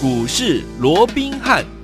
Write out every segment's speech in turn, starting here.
股市罗宾汉。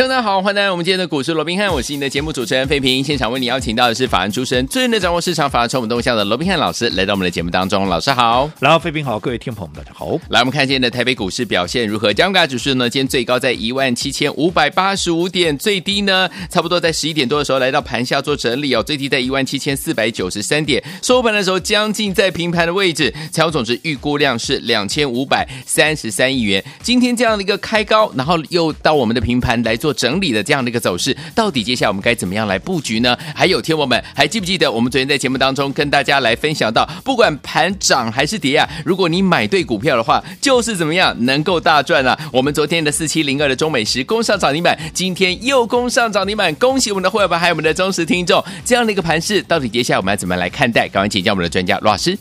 听众大家好，欢迎来到我们今天的股市罗宾汉，我是你的节目主持人费平。现场为你邀请到的是法案出身、最能掌握市场法案传闻动向的罗宾汉老师，来到我们的节目当中。老师好，然后费平好，各位听朋友们大家好。来，我们看今天的台北股市表现如何？加权指数呢？今天最高在一万七千五百八十五点，最低呢，差不多在十一点多的时候来到盘下做整理哦，最低在一万七千四百九十三点，收盘的时候将近在平盘的位置。财务总值预估量是两千五百三十三亿元。今天这样的一个开高，然后又到我们的平盘来做整理的这样。的一个走势到底接下来我们该怎么样来布局呢？还有天友们还记不记得我们昨天在节目当中跟大家来分享到，不管盘涨还是跌啊，如果你买对股票的话，就是怎么样能够大赚啊。我们昨天的四七零二的中美食攻上涨停板，今天又攻上涨停板，恭喜我们的会员们还有我们的忠实听众。这样的一个盘势，到底接下来我们要怎么来看待？赶快请教我们的专家罗老师。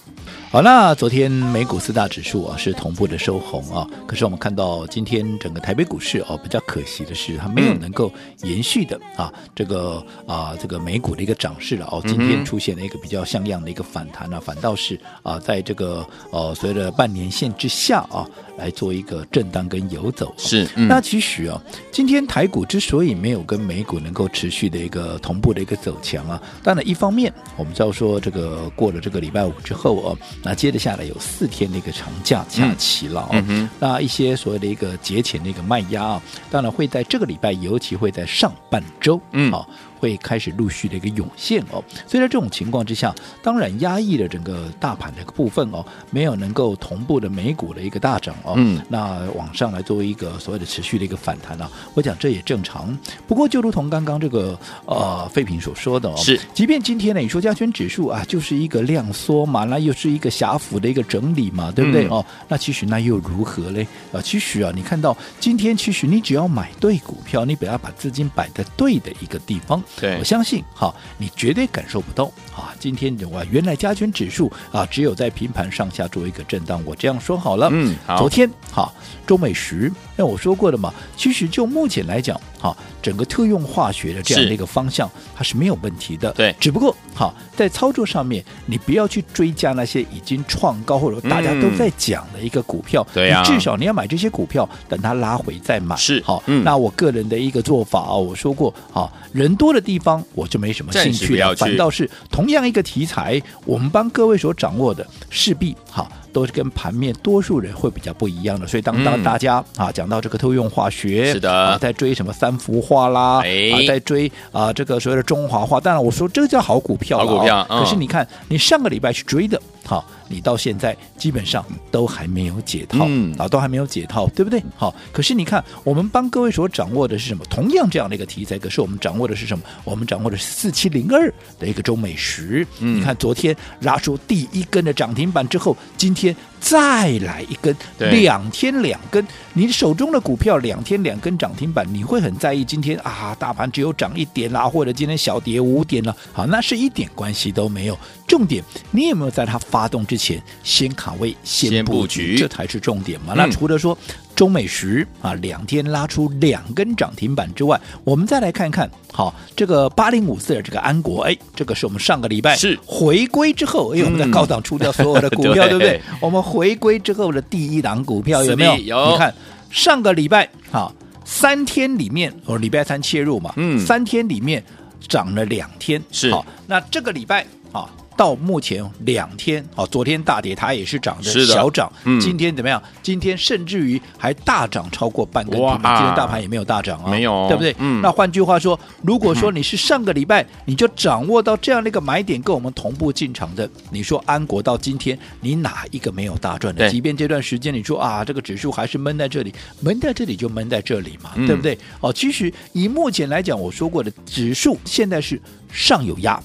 好，那昨天美股四大指数啊是同步的收红啊，可是我们看到今天整个台北股市哦，比较可惜的是它没有能够延续的啊这个啊这个美股的一个涨势了哦，今天出现了一个比较像样的一个反弹啊，反倒是啊在这个呃所谓的半年线之下啊来做一个震荡跟游走。是，嗯、那其实啊今天台股之所以没有跟美股能够持续的一个同步的一个走强啊，当然一方面我们知道说这个过了这个礼拜五之后哦。那接着下来有四天的一个长假假期了嗯嗯、那一些所谓的一个节前的一个卖压啊，当然会在这个礼拜，尤其会在上半周，嗯，好。会开始陆续的一个涌现哦，所以在这种情况之下，当然压抑了整个大盘的一个部分哦，没有能够同步的美股的一个大涨哦，嗯，那往上来作为一个所谓的持续的一个反弹啊，我讲这也正常。不过就如同刚刚这个呃废品所说的哦，是，即便今天呢，你说加权指数啊，就是一个量缩嘛，那又是一个狭幅的一个整理嘛，对不对、嗯、哦？那其实那又如何嘞？啊，其实啊，你看到今天其实你只要买对股票，你不要把资金摆在对的一个地方。对，我相信哈，你绝对感受不到啊！今天的话，原来加权指数啊，只有在平盘上下做一个震荡。我这样说好了，嗯，好，昨天哈，中美食，那我说过的嘛，其实就目前来讲，哈，整个特用化学的这样的一个方向，它是没有问题的。对，只不过哈，在操作上面，你不要去追加那些已经创高或者大家都在讲的一个股票。对呀，至少你要买这些股票，等它拉回再买。是，好，那我个人的一个做法啊，我说过，哈，人多的地方我就没什么兴趣了，反倒是同样一个题材，我们帮各位所掌握的势必好。都是跟盘面多数人会比较不一样的，所以当当大家、嗯、啊讲到这个通用化学是的。啊，在追什么三幅画啦，哎、啊，在追啊这个所谓的中华画，当然我说这个叫好股票，好股票。可是你看，你上个礼拜去追的，好。你到现在基本上都还没有解套，嗯、啊，都还没有解套，对不对？好，可是你看，我们帮各位所掌握的是什么？同样这样的一个题材，可是我们掌握的是什么？我们掌握的是四七零二的一个中美食。嗯，你看昨天拉出第一根的涨停板之后，今天再来一根，两天两根。你手中的股票两天两根涨停板，你会很在意今天啊，大盘只有涨一点啦，或者今天小跌五点了？好，那是一点关系都没有。重点，你有没有在它发动之前先卡位、先布局？这才是重点嘛。嗯、那除了说中美食啊两天拉出两根涨停板之外，我们再来看看，好，这个八零五四的这个安国，哎，这个是我们上个礼拜是回归之后，哎，我们在高档出掉所有的股票，嗯、对不对？我们回归之后的第一档股票有没有？有。你看上个礼拜，好，三天里面，我礼拜三切入嘛，嗯，三天里面涨了两天，是好。那这个礼拜，啊。到目前两天，哦，昨天大跌，它也是涨的小涨。嗯，今天怎么样？今天甚至于还大涨超过半根停板。今天大盘也没有大涨啊，没有，对不对？嗯。那换句话说，如果说你是上个礼拜你就掌握到这样的一个买点，跟我们同步进场的，你说安国到今天，你哪一个没有大赚的？即便这段时间你说啊，这个指数还是闷在这里，闷在这里就闷在这里嘛，对不对？哦，其实以目前来讲，我说过的指数现在是上有压。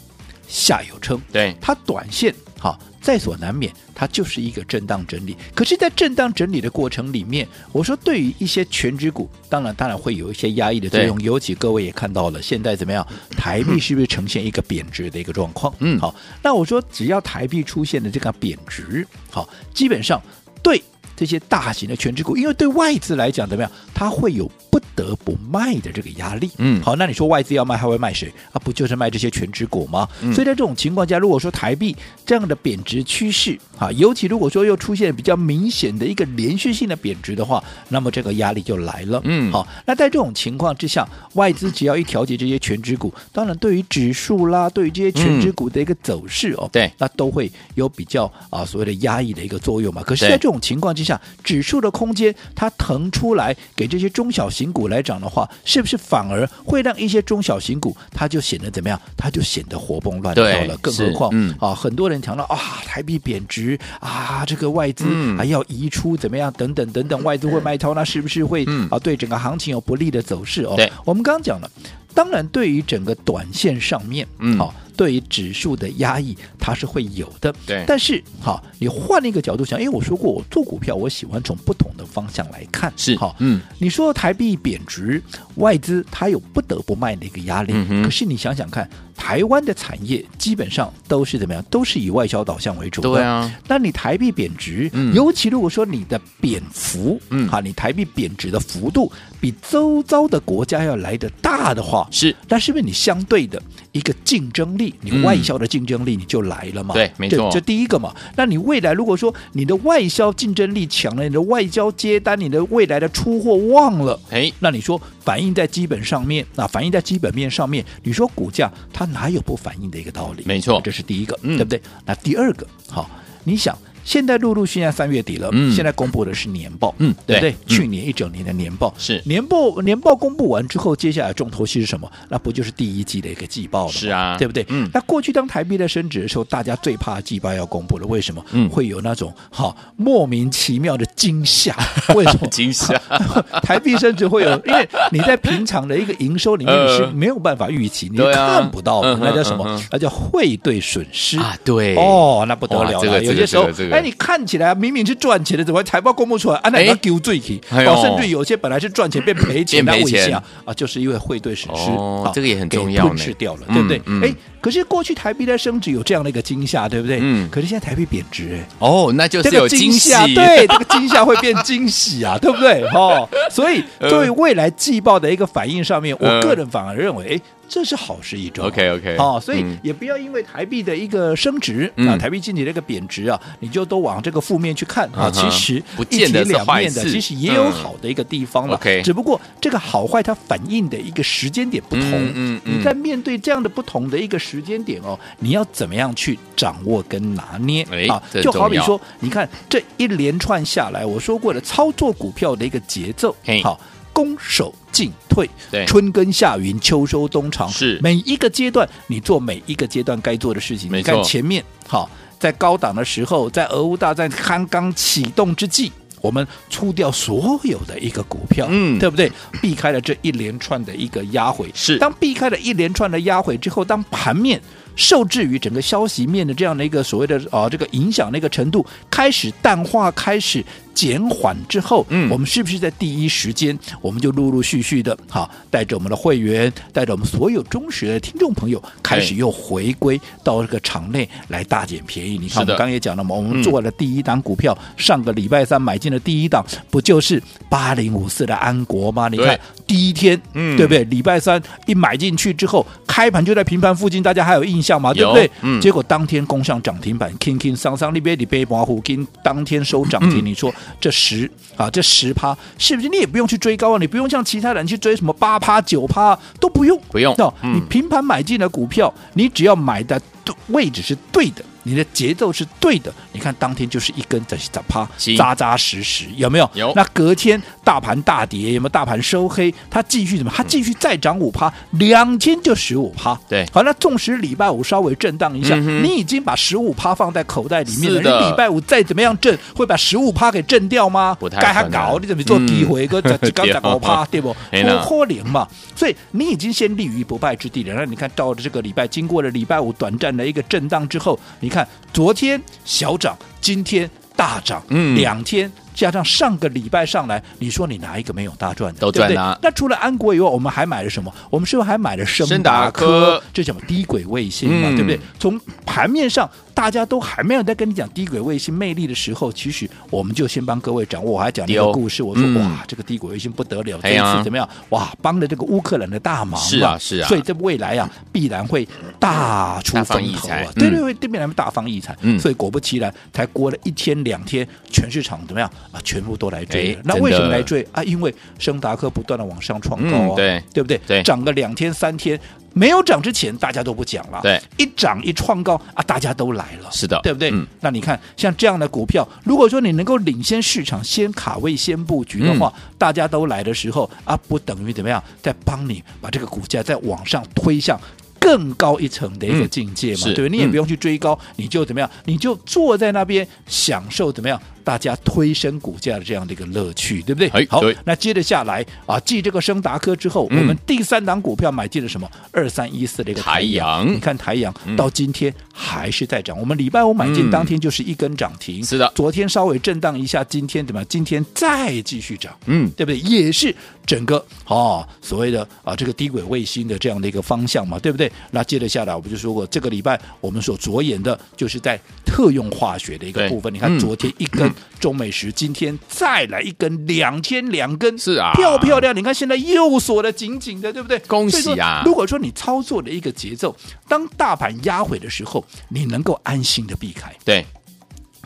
下有撑，对它短线好在所难免，它就是一个震荡整理。可是，在震荡整理的过程里面，我说对于一些全职股，当然当然会有一些压抑的作用。尤其各位也看到了，现在怎么样？台币是不是呈现一个贬值的一个状况？嗯，好，那我说只要台币出现的这个贬值，好，基本上对这些大型的全职股，因为对外资来讲怎么样？它会有不得不卖的这个压力。嗯，好，那你说外资要卖，还会卖谁啊？不就是卖这些全值股吗？嗯、所以在这种情况下，如果说台币这样的贬值趋势啊，尤其如果说又出现比较明显的一个连续性的贬值的话，那么这个压力就来了。嗯，好，那在这种情况之下，外资只要一调节这些全值股，当然对于指数啦，对于这些全值股的一个走势哦，对、嗯，那都会有比较啊所谓的压抑的一个作用嘛。可是，在这种情况之下，指数的空间它腾出来给这些中小型股来讲的话，是不是反而会让一些中小型股它就显得怎么样？它就显得活蹦乱跳了。更何况、嗯、啊，很多人讲到啊，台币贬值啊，这个外资还要移出怎么样？等等等等，外资会卖超，那是不是会啊对整个行情有不利的走势哦？我们刚刚讲了，当然对于整个短线上面，嗯，好。对于指数的压抑，它是会有的。对，但是好，你换了一个角度想，因为我说过，我做股票，我喜欢从不同的方向来看。是好，嗯，你说台币贬值，外资它有不得不卖的一个压力。嗯、可是你想想看，台湾的产业基本上都是怎么样？都是以外销导向为主的。对啊。那你台币贬值，嗯、尤其如果说你的贬幅，嗯，哈，你台币贬值的幅度比周遭的国家要来得大的话，是，那是不是你相对的一个竞争力？你外销的竞争力你就来了嘛？对，没错，这第一个嘛。那你未来如果说你的外销竞争力强了，你的外交接单，你的未来的出货旺了，哎，那你说反映在基本上面，那反映在基本面上面，你说股价它哪有不反映的一个道理？没错，这是第一个，嗯、对不对？那第二个，好，你想。现在陆陆续续现在三月底了，嗯、现在公布的是年报，嗯，对不对？嗯、去年一整年的年报是年报，年报公布完之后，接下来重头戏是什么？那不就是第一季的一个季报了？是啊，对不对？嗯，那过去当台币在升值的时候，大家最怕季报要公布了，为什么？嗯，会有那种哈莫名其妙的惊吓，为什么惊吓？台币升值会有，因为你在平常的一个营收里面你是没有办法预期，呃、你看不到那叫什么？嗯、那叫汇兑损失啊！对，哦，那不得了了，有些时候，这个、哎，你看起来。明明是赚钱的，怎么财报公布出来啊？那要丢罪去，哦，甚至有些本来是赚钱变赔钱，变赔钱啊，就是因为汇兑损失，哦，这个也很重要，吞噬掉了，对不对？哎，可是过去台币在升值有这样的一个惊吓，对不对？嗯，可是现在台币贬值，哎，哦，那就是有惊吓，对，这个惊吓会变惊喜啊，对不对？哦，所以 作为未来季报的一个反应上面，我个人反而认为，哎。这是好事一桩，OK OK，好、哦，所以也不要因为台币的一个升值、嗯、啊，台币近期的一个贬值啊，你就都往这个负面去看、嗯、啊。其实不见得两面的，其实也有好的一个地方了。只不过这个好坏它反映的一个时间点不同。嗯，你在面对这样的不同的一个时间点哦，你要怎么样去掌握跟拿捏、哎、啊？就好比说，你看这一连串下来，我说过的操作股票的一个节奏，好。攻守进退，对，春耕夏耘，秋收冬藏，是每一个阶段，你做每一个阶段该做的事情。没错，你看前面好，在高档的时候，在俄乌大战刚刚启动之际，我们出掉所有的一个股票，嗯，对不对？避开了这一连串的一个压回，是当避开了一连串的压回之后，当盘面受制于整个消息面的这样的一个所谓的啊这个影响的一个程度开始淡化，开始。减缓之后，嗯，我们是不是在第一时间，我们就陆陆续续的，好，带着我们的会员，带着我们所有忠实的听众朋友，开始又回归到这个场内来大捡便宜。你看，我们刚刚也讲了嘛，我们做了第一档股票，上个礼拜三买进的第一档，不就是八零五四的安国吗？你看第一天，嗯，对不对？礼拜三一买进去之后，开盘就在平盘附近，大家还有印象吗？对不对？嗯，结果当天攻上涨停板，轻轻桑桑那边你背把虎金，当天收涨停，你说？这十啊，这十趴是不是？你也不用去追高啊，你不用像其他人去追什么八趴九趴都不用，不用。嗯、你平盘买进的股票，你只要买的位置是对的。你的节奏是对的，你看当天就是一根在在趴，扎扎实实，有没有？有。那隔天大盘大跌，有没有？大盘收黑，它继续怎么？它继续再涨五趴，两天就十五趴。对，好，那纵使礼拜五稍微震荡一下，嗯、你已经把十五趴放在口袋里面了。你礼拜五再怎么样震，会把十五趴给震掉吗？不太。该他搞，你怎么做机会？个刚刚才 五趴，对不？不可能嘛。所以你已经先立于不败之地了。那你看到了这个礼拜，经过了礼拜五短暂的一个震荡之后，你看。昨天小涨，今天大涨，嗯，两天加上上个礼拜上来，你说你哪一个没有大赚的？都赚了。那除了安国以外，我们还买了什么？我们是不是还买了深达科？这叫低轨卫星嘛，嗯、对不对？从盘面上大家都还没有在跟你讲低轨卫星魅力的时候，其实我们就先帮各位掌握。我还讲那个故事，我说、嗯、哇，这个低轨卫星不得了，这一次怎么样？哇，帮了这个乌克兰的大忙。是啊，是啊。所以这未来啊，必然会大出风头啊！对对对，必然会大放异彩。嗯。所以果不其然，才过了一天两天，全市场怎么样啊？全部都来追。那为什么来追啊？因为升达科不断的往上创高啊，嗯、对对不对？对，涨个两天三天。没有涨之前，大家都不讲了。对，一涨一创高啊，大家都来了。是的，对不对？嗯。那你看，像这样的股票，如果说你能够领先市场，先卡位、先布局的话，嗯、大家都来的时候啊，不等于怎么样，在帮你把这个股价再往上推向更高一层的一个境界嘛？嗯、对，你也不用去追高，嗯、你就怎么样，你就坐在那边享受怎么样？大家推升股价的这样的一个乐趣，对不对？好，那接着下来啊，继这个升达科之后，嗯、我们第三档股票买进了什么？二三一四的一个台阳，你看台阳到今天还是在涨。嗯、我们礼拜五买进当天就是一根涨停，嗯、是的。昨天稍微震荡一下，今天怎么样？今天再继续涨，嗯，对不对？也是整个哦，所谓的啊这个低轨卫星的这样的一个方向嘛，对不对？那接着下来，我们就说过，这个礼拜我们所着眼的就是在特用化学的一个部分。你看昨天一根。嗯中美时今天再来一根，两天两根，是啊，漂漂亮。你看现在又锁的紧紧的，对不对？恭喜啊！如果说你操作的一个节奏，当大盘压回的时候，你能够安心的避开。对，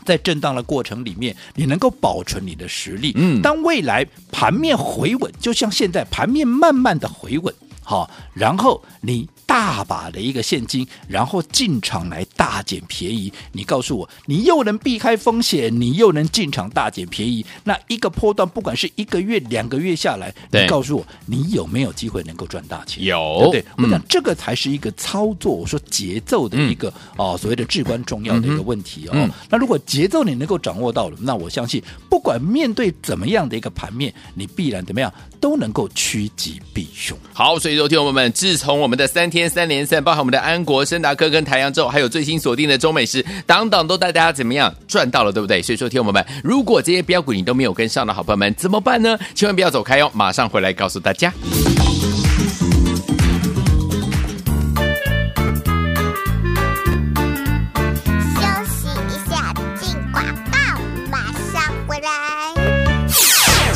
在震荡的过程里面，你能够保存你的实力。嗯，当未来盘面回稳，就像现在盘面慢慢的回稳，好，然后你。大把的一个现金，然后进场来大捡便宜。你告诉我，你又能避开风险，你又能进场大捡便宜。那一个波段，不管是一个月、两个月下来，你告诉我，你有没有机会能够赚大钱？有，对，对，我讲这个才是一个操作，我说节奏的一个、嗯、哦，所谓的至关重要的一个问题哦。嗯、那如果节奏你能够掌握到了，那我相信，不管面对怎么样的一个盘面，你必然怎么样都能够趋吉避凶。好，所以说，听友们，自从我们的三天。天三连胜，包含我们的安国、申达科跟台阳之后，还有最新锁定的中美食，等等都带大家怎么样赚到了，对不对？所以说，听友们，如果这些标股你都没有跟上的好朋友们，怎么办呢？千万不要走开哦，马上回来告诉大家。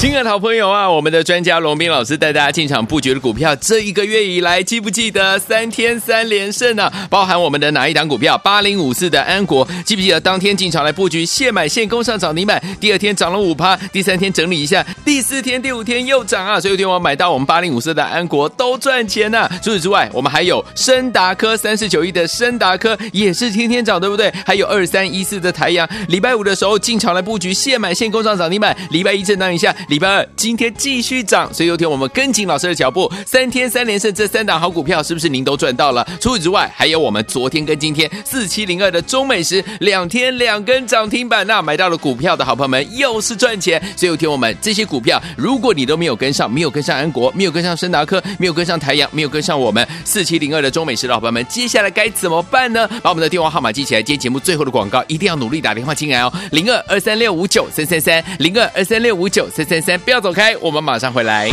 亲爱的好朋友啊，我们的专家龙斌老师带大家进场布局的股票，这一个月以来记不记得三天三连胜呢、啊？包含我们的哪一档股票？八零五四的安国，记不记得当天进场来布局，现买现攻上涨停板，第二天涨了五趴，第三天整理一下，第四天、第五天又涨啊！所以有天我买到我们八零五四的安国都赚钱呐、啊。除此之外，我们还有升达科三十九亿的升达科也是天天涨，对不对？还有二三一四的台阳，礼拜五的时候进场来布局，现买现攻上涨停板，礼拜一震荡一下。礼拜二今天继续涨，所以有天我们跟紧老师的脚步，三天三连胜，这三档好股票是不是您都赚到了？除此之外，还有我们昨天跟今天四七零二的中美时两天两根涨停板，那买到了股票的好朋友们又是赚钱。所以有天我们这些股票，如果你都没有跟上，没有跟上安国，没有跟上升达科，没有跟上台阳，没有跟上我们四七零二的中美时的好朋友们，接下来该怎么办呢？把我们的电话号码记起来，今天节目最后的广告一定要努力打电话进来哦，零二二三六五九三三三，零二二三六五九三三先不要走开我们马上回来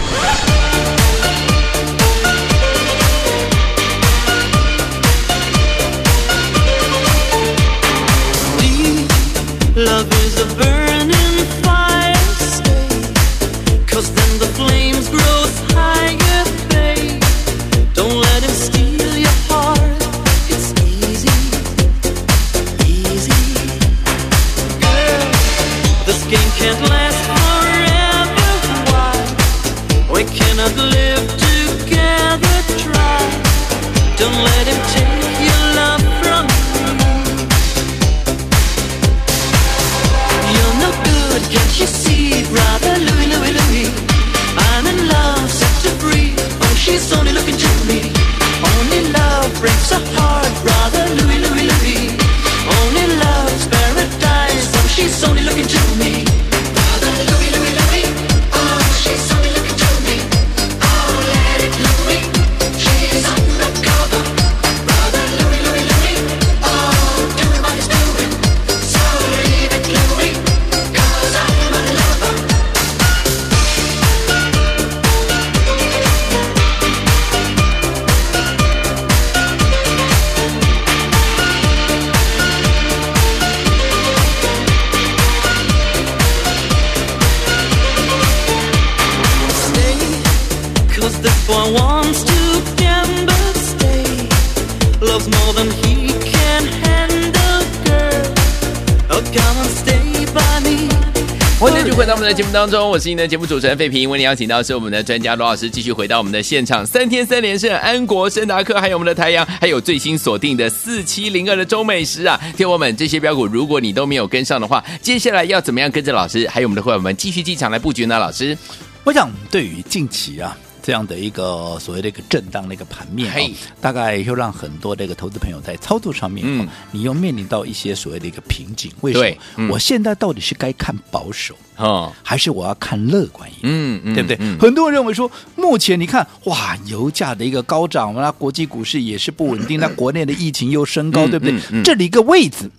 节目当中，我是您的节目主持人费平。为您邀请到是我们的专家罗老师，继续回到我们的现场。三天三连胜，安国、升达克，还有我们的台阳，还有最新锁定的四七零二的中美食啊！天王们，这些标股如果你都没有跟上的话，接下来要怎么样跟着老师，还有我们的会员们继续进场来布局呢？老师，我想对于近期啊。这样的一个所谓的一个震荡的一个盘面，哦，大概又让很多的一个投资朋友在操作上面，嗯，你又面临到一些所谓的一个瓶颈。为什么？嗯，我现在到底是该看保守，哦，还是我要看乐观一点？嗯嗯，对不对？嗯，很多人认为说，目前你看，哇，油价的一个高涨，那国际股市也是不稳定，那国内的疫情又升高，对不对？这里一个位置，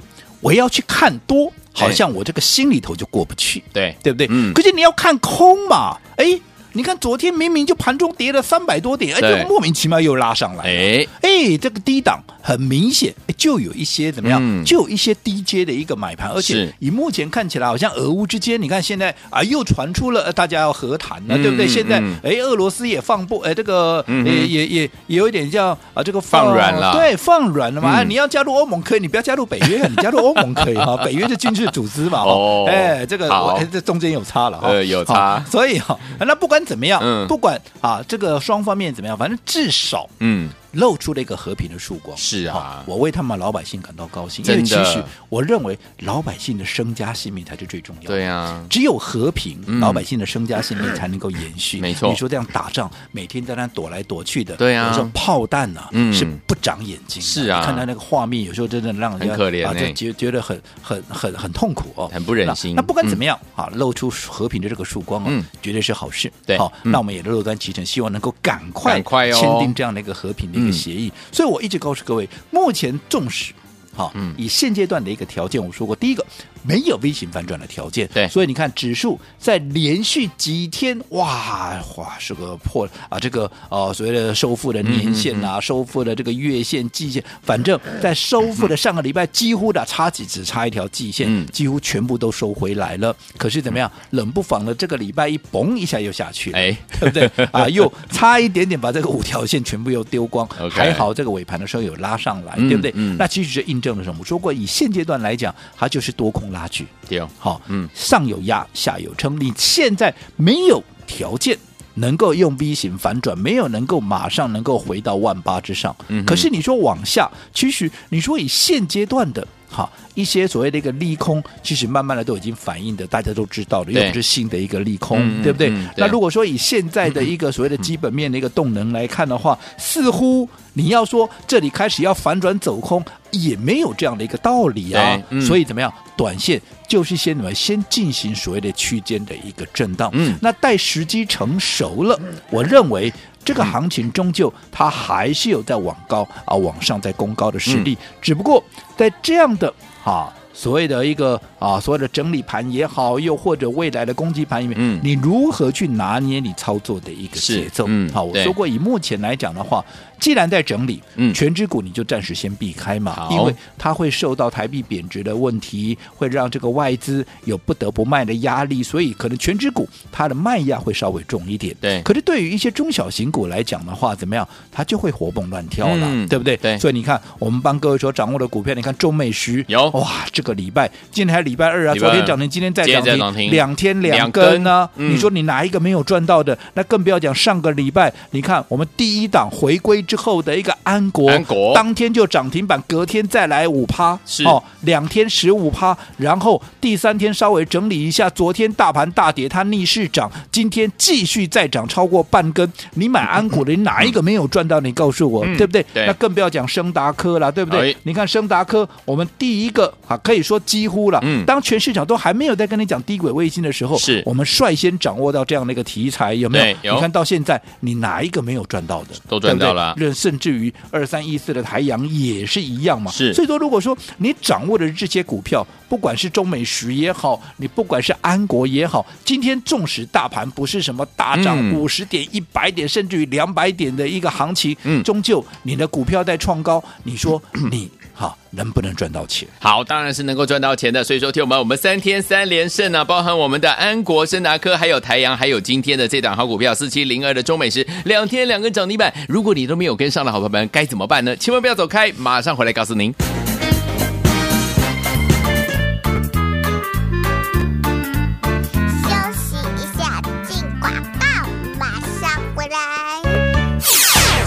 我要去看多，好像我这个心里头就过不去，对对不对？嗯，可是你要看空嘛，哎。你看，昨天明明就盘中跌了三百多点，哎，就莫名其妙又拉上来。哎哎，这个低档很明显就有一些怎么样？嗯、就有一些低阶的一个买盘，而且以目前看起来，好像俄乌之间，你看现在啊，又传出了大家要和谈了，嗯、对不对？现在哎，俄罗斯也放不哎，这个也也也也有一点叫啊，这个放，放软了，对，放软了嘛。嗯、你要加入欧盟可以，你不要加入北约，你加入欧盟可以 哈。北约是军事组织嘛。哦，哎，这个好这中间有差了哈，呃，有差。所以哈，那不管。怎么样？嗯，不管啊，这个双方面怎么样，反正至少，嗯。露出了一个和平的曙光，是啊，我为他们老百姓感到高兴，因为其实我认为老百姓的身家性命才是最重要的。对啊，只有和平，老百姓的身家性命才能够延续。没错，你说这样打仗，每天在那躲来躲去的，对啊，有时候炮弹呢是不长眼睛，是啊，看到那个画面，有时候真的让人很可怜啊，就觉觉得很很很很痛苦哦，很不忍心。那不管怎么样啊，露出和平的这个曙光哦，绝对是好事。对，好，那我们也乐观其成，希望能够赶快签订这样的一个和平的一个协议。所以我一直告诉各位，目前重视好，以现阶段的一个条件，我说过，第一个。没有 V 型反转的条件，对，所以你看指数在连续几天，哇哇是个破啊，这个呃所谓的收复的年线啊，收复的这个月线、季线，反正在收复的上个礼拜，几乎的差几只差一条季线，几乎全部都收回来了。可是怎么样，冷不防的这个礼拜一嘣一下又下去了，哎，对不对啊？又差一点点把这个五条线全部又丢光，还好这个尾盘的时候有拉上来，对不对？那其实是印证了什么？我说过，以现阶段来讲，它就是多空。拉锯，对，好，嗯，上有压，下有撑。你现在没有条件能够用 V 型反转，没有能够马上能够回到万八之上。嗯，可是你说往下，其实你说以现阶段的。好，一些所谓的一个利空，其实慢慢的都已经反映的，大家都知道了，又不是新的一个利空，对，对不对？嗯嗯、那如果说以现在的一个所谓的基本面的一个动能来看的话，嗯、似乎你要说这里开始要反转走空，也没有这样的一个道理啊。嗯、所以怎么样？短线就是先怎么先进行所谓的区间的一个震荡。嗯，那待时机成熟了，我认为。这个行情终究它还是有在往高啊往上在攻高的实力，嗯、只不过在这样的啊所谓的一个啊所谓的整理盘也好，又或者未来的攻击盘里面，嗯，你如何去拿捏你操作的一个节奏？嗯，好，我说过以目前来讲的话。既然在整理，嗯，权值股你就暂时先避开嘛，因为它会受到台币贬值的问题，会让这个外资有不得不卖的压力，所以可能全指股它的卖压会稍微重一点。对，可是对于一些中小型股来讲的话，怎么样？它就会活蹦乱跳了，嗯、对不对？对，所以你看，我们帮各位所掌握的股票，你看中美食有哇，这个礼拜今天还礼拜二啊，昨天涨停，今天再涨停，两天两根呢、啊。嗯、你说你哪一个没有赚到的？那更不要讲上个礼拜，你看我们第一档回归。之后的一个安国，安国当天就涨停板，隔天再来五趴，哦，两天十五趴，然后第三天稍微整理一下，昨天大盘大跌，它逆势涨，今天继续再涨超过半根。你买安国的，你哪一个没有赚到？你告诉我，嗯、对不对？对那更不要讲升达科了，对不对？哎、你看升达科，我们第一个啊，可以说几乎了。嗯，当全市场都还没有在跟你讲低轨卫星的时候，是我们率先掌握到这样的一个题材，有没有？有。你看到现在，你哪一个没有赚到的？都赚到了。甚至于二三一四的台阳也是一样嘛，是。所以说，如果说你掌握的这些股票，不管是中美徐也好，你不管是安国也好，今天纵使大盘不是什么大涨五十点、一百点，甚至于两百点的一个行情，嗯，终究你的股票在创高，你说 你。好，能不能赚到钱？好，当然是能够赚到钱的。所以说，听我们，我们三天三连胜呢、啊，包含我们的安国、升达科，还有台阳，还有今天的这档好股票四七零二的中美食，两天两根涨停板。如果你都没有跟上的好朋友们，该怎么办呢？千万不要走开，马上回来告诉您。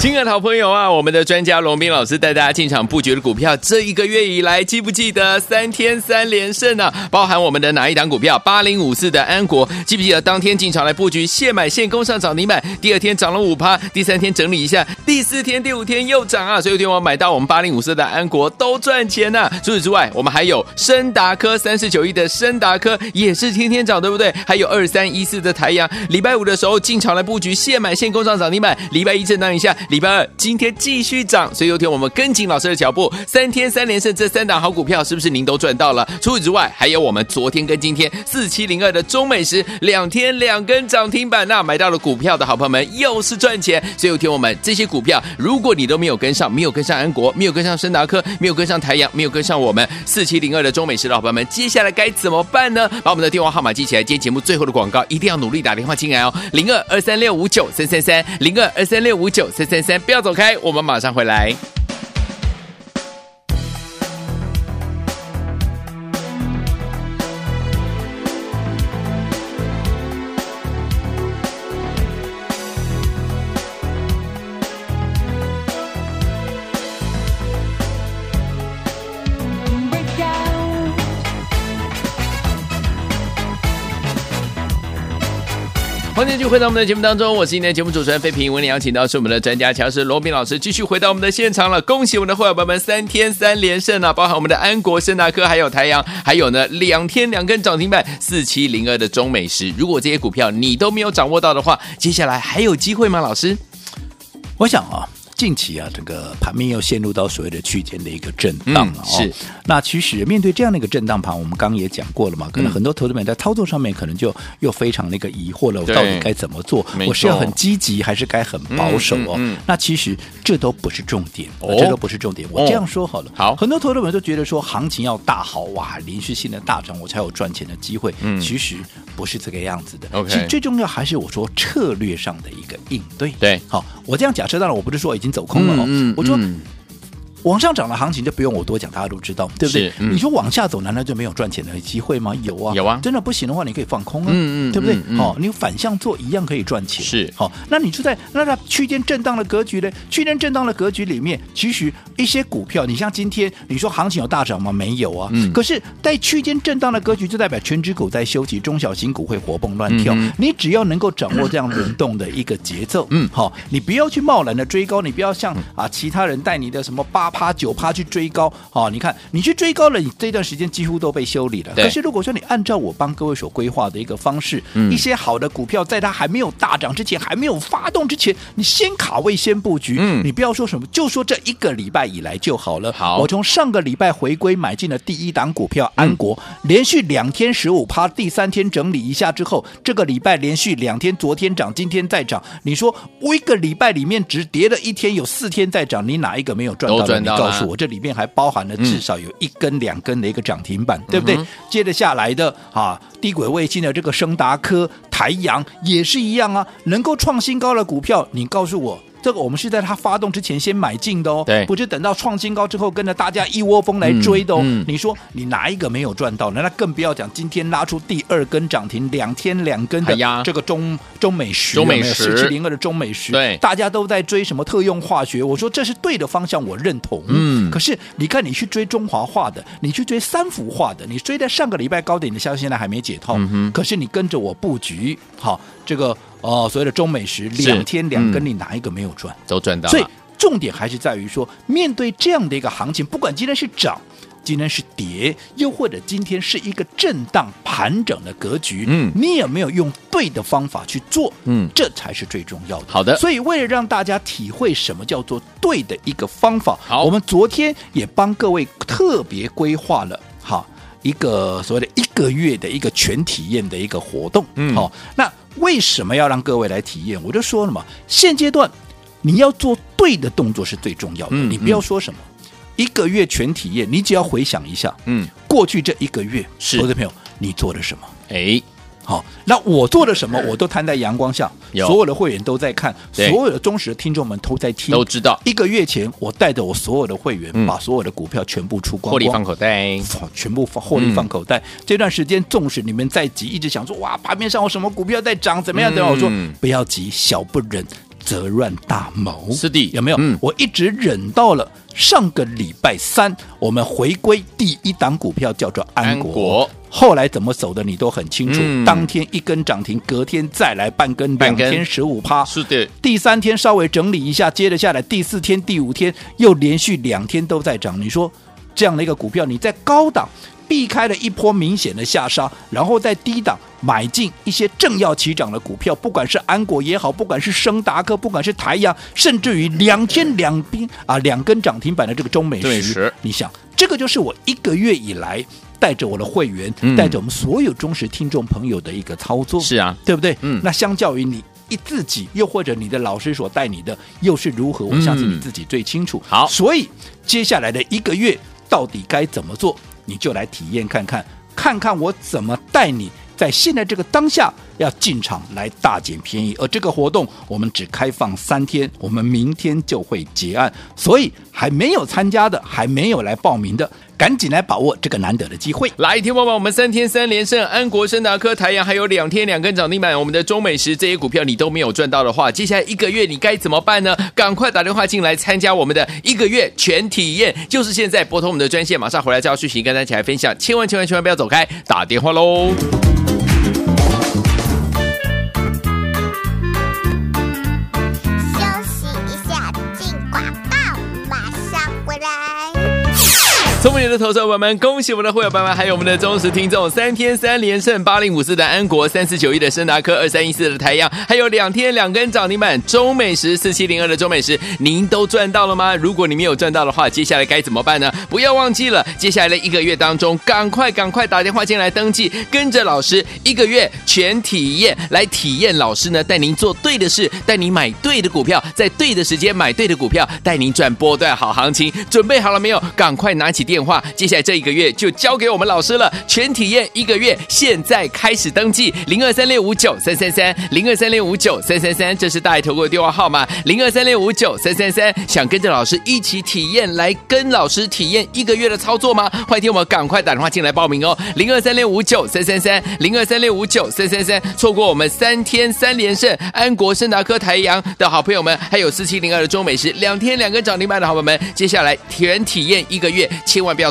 亲爱的好朋友啊，我们的专家龙斌老师带大家进场布局的股票，这一个月以来记不记得三天三连胜呢、啊？包含我们的哪一档股票？八零五四的安国，记不记得当天进场来布局，现买现攻上涨停板，第二天涨了五趴，第三天整理一下，第四天、第五天又涨啊！所以有天我买到我们八零五四的安国都赚钱呐、除此之外，我们还有升达科三十九亿的升达科也是天天涨，对不对？还有二三一四的台阳，礼拜五的时候进场来布局，现买现攻上涨停板，礼拜一震荡一下。礼拜二今天继续涨，所以有天我们跟紧老师的脚步，三天三连胜，这三档好股票是不是您都赚到了？除此之外，还有我们昨天跟今天四七零二的中美食两天两根涨停板，那买到了股票的好朋友们又是赚钱。所以有天我们这些股票，如果你都没有跟上，没有跟上安国，没有跟上升达科，没有跟上台阳，没有跟上我们四七零二的中美食的好朋友们，接下来该怎么办呢？把我们的电话号码记起来，今天节目最后的广告一定要努力打电话进来哦，零二二三六五九三三三，零二二三六五九三三三，不要走开，我们马上回来。继续回到我们的节目当中，我是今天节目主持人费平。为您邀请到是我们的专家乔师罗宾老师，继续回到我们的现场了。恭喜我们的会员朋友们三天三连胜啊！包含我们的安国、圣达科，还有台阳，还有呢两天两根涨停板，四七零二的中美食。如果这些股票你都没有掌握到的话，接下来还有机会吗？老师，我想啊。近期啊，这个盘面又陷入到所谓的区间的一个震荡了、哦嗯、是，那其实面对这样的一个震荡盘，我们刚刚也讲过了嘛，可能很多投资者在操作上面可能就又非常那个疑惑了，我到底该怎么做？我是要很积极还是该很保守哦？嗯嗯嗯、那其实这都不是重点，哦、这都不是重点。我这样说好了，好、哦，很多投资者都觉得说行情要大好哇，连续性的大涨，我才有赚钱的机会。嗯，其实不是这个样子的。OK，其实最重要还是我说策略上的一个应对。对，好，我这样假设，当然我不是说已经走空了哦，嗯，我说。嗯往上涨的行情就不用我多讲，大家都知道，对不对？嗯、你说往下走，难道就没有赚钱的机会吗？有啊，有啊。真的不行的话，你可以放空啊，嗯嗯，对不对？好、你反向做一样可以赚钱。是，好、哦，那你就在那个区间震荡的格局呢？区间震荡的格局里面，其实一些股票，你像今天你说行情有大涨吗？没有啊。嗯。可是，在区间震荡的格局，就代表全指股在休息，中小型股会活蹦乱跳。嗯、你只要能够掌握这样轮动的一个节奏，嗯，好、哦，你不要去贸然的追高，你不要像啊其他人带你的什么八趴九趴去。追高，好、哦，你看你去追高了，你这段时间几乎都被修理了。可是如果说你按照我帮各位所规划的一个方式，嗯、一些好的股票，在它还没有大涨之前，还没有发动之前，你先卡位先布局。嗯，你不要说什么，就说这一个礼拜以来就好了。好，我从上个礼拜回归买进了第一档股票安国，嗯、连续两天十五趴，第三天整理一下之后，这个礼拜连续两天，昨天涨，今天再涨。你说我一个礼拜里面只跌了一天，有四天在涨，你哪一个没有赚到？你告诉我这里。里面还包含了至少有一根两根的一个涨停板，嗯、对不对？接着下来的啊，低轨卫星的这个升达科、台阳也是一样啊，能够创新高的股票，你告诉我。这个我们是在它发动之前先买进的哦，对，不是等到创新高之后跟着大家一窝蜂来追的哦。嗯嗯、你说你哪一个没有赚到呢？那更不要讲今天拉出第二根涨停，两天两根的这个中中美食，中美十七零二的中美食，对，大家都在追什么特用化学？我说这是对的方向，我认同。嗯，可是你看你去追中华化的，你去追三幅化的，你追在上个礼拜高点的，像现在还没解套。嗯、哼可是你跟着我布局，好这个。哦，所谓的中美食两天两根，你哪一个没有赚？都赚到。所以重点还是在于说，面对这样的一个行情，不管今天是涨，今天是跌，又或者今天是一个震荡盘整的格局，嗯，你有没有用对的方法去做？嗯，这才是最重要的。好的。所以为了让大家体会什么叫做对的一个方法，好，我们昨天也帮各位特别规划了，好一个所谓的一个月的一个全体验的一个活动，嗯，好，那。为什么要让各位来体验？我就说了嘛，现阶段你要做对的动作是最重要的。嗯、你不要说什么、嗯、一个月全体验，你只要回想一下，嗯，过去这一个月，是投资朋友，你做了什么？哎。好，那我做了什么？我都摊在阳光下，所有的会员都在看，所有的忠实的听众们都在听，都知道。一个月前，我带着我所有的会员，嗯、把所有的股票全部出光，光，获利放口袋，全部放获利放口袋。嗯、这段时间，纵使你们在急，一直想说哇，盘面上有什么股票在涨，怎么样？等、嗯、我说不要急，小不忍。责乱大谋。是的，有没有？嗯，我一直忍到了上个礼拜三，我们回归第一档股票叫做安国。安国后来怎么走的你都很清楚，嗯、当天一根涨停，隔天再来半根，两天十五趴。是的，第三天稍微整理一下，接着下来，第四天、第五天又连续两天都在涨。你说这样的一个股票，你在高档避开了一波明显的下杀，然后在低档买进一些正要起涨的股票，不管是安国也好，不管是升达科，不管是台阳，甚至于两天两兵啊两根涨停板的这个中美时，你想这个就是我一个月以来。带着我的会员，带着我们所有忠实听众朋友的一个操作，是啊，对不对？嗯，那相较于你一自己，又或者你的老师所带你的，又是如何？我相信你自己最清楚。好，所以接下来的一个月到底该怎么做，你就来体验看看，看看我怎么带你在现在这个当下要进场来大捡便宜。而这个活动我们只开放三天，我们明天就会结案，所以还没有参加的，还没有来报名的。赶紧来把握这个难得的机会！来，听宝宝，我们三天三连胜，安国、生达科、台阳，还有两天两根涨停板。我们的中美时这些股票你都没有赚到的话，接下来一个月你该怎么办呢？赶快打电话进来参加我们的一个月全体验，就是现在拨通我们的专线，马上回来就要续息跟大家一起来分享。千万千万千万不要走开，打电话喽！投资者们，恭喜我们的会员朋友们，还有我们的忠实听众，三天三连胜，八零五四的安国，三四九一的升达科，二三一四的台阳，还有两天两根涨停板，中美食四七零二的中美食，您都赚到了吗？如果你没有赚到的话，接下来该怎么办呢？不要忘记了，接下来的一个月当中，赶快赶快打电话进来登记，跟着老师一个月全体验，来体验老师呢带您做对的事，带您买对的股票，在对的时间买对的股票，带您赚波段好行情，准备好了没有？赶快拿起。电话，接下来这一个月就交给我们老师了。全体验一个月，现在开始登记，零二三六五九三三三，零二三六五九三三三，这是大爱投顾的电话号码，零二三六五九三三三。想跟着老师一起体验，来跟老师体验一个月的操作吗？欢迎听我们赶快打电话进来报名哦，零二三六五九三三三，零二三六五九三三三。错过我们三天三连胜，安国、升达科、台阳的好朋友们，还有四七零二的中美时两天两个涨停板的好朋友们，接下来全体验一个月，千万不要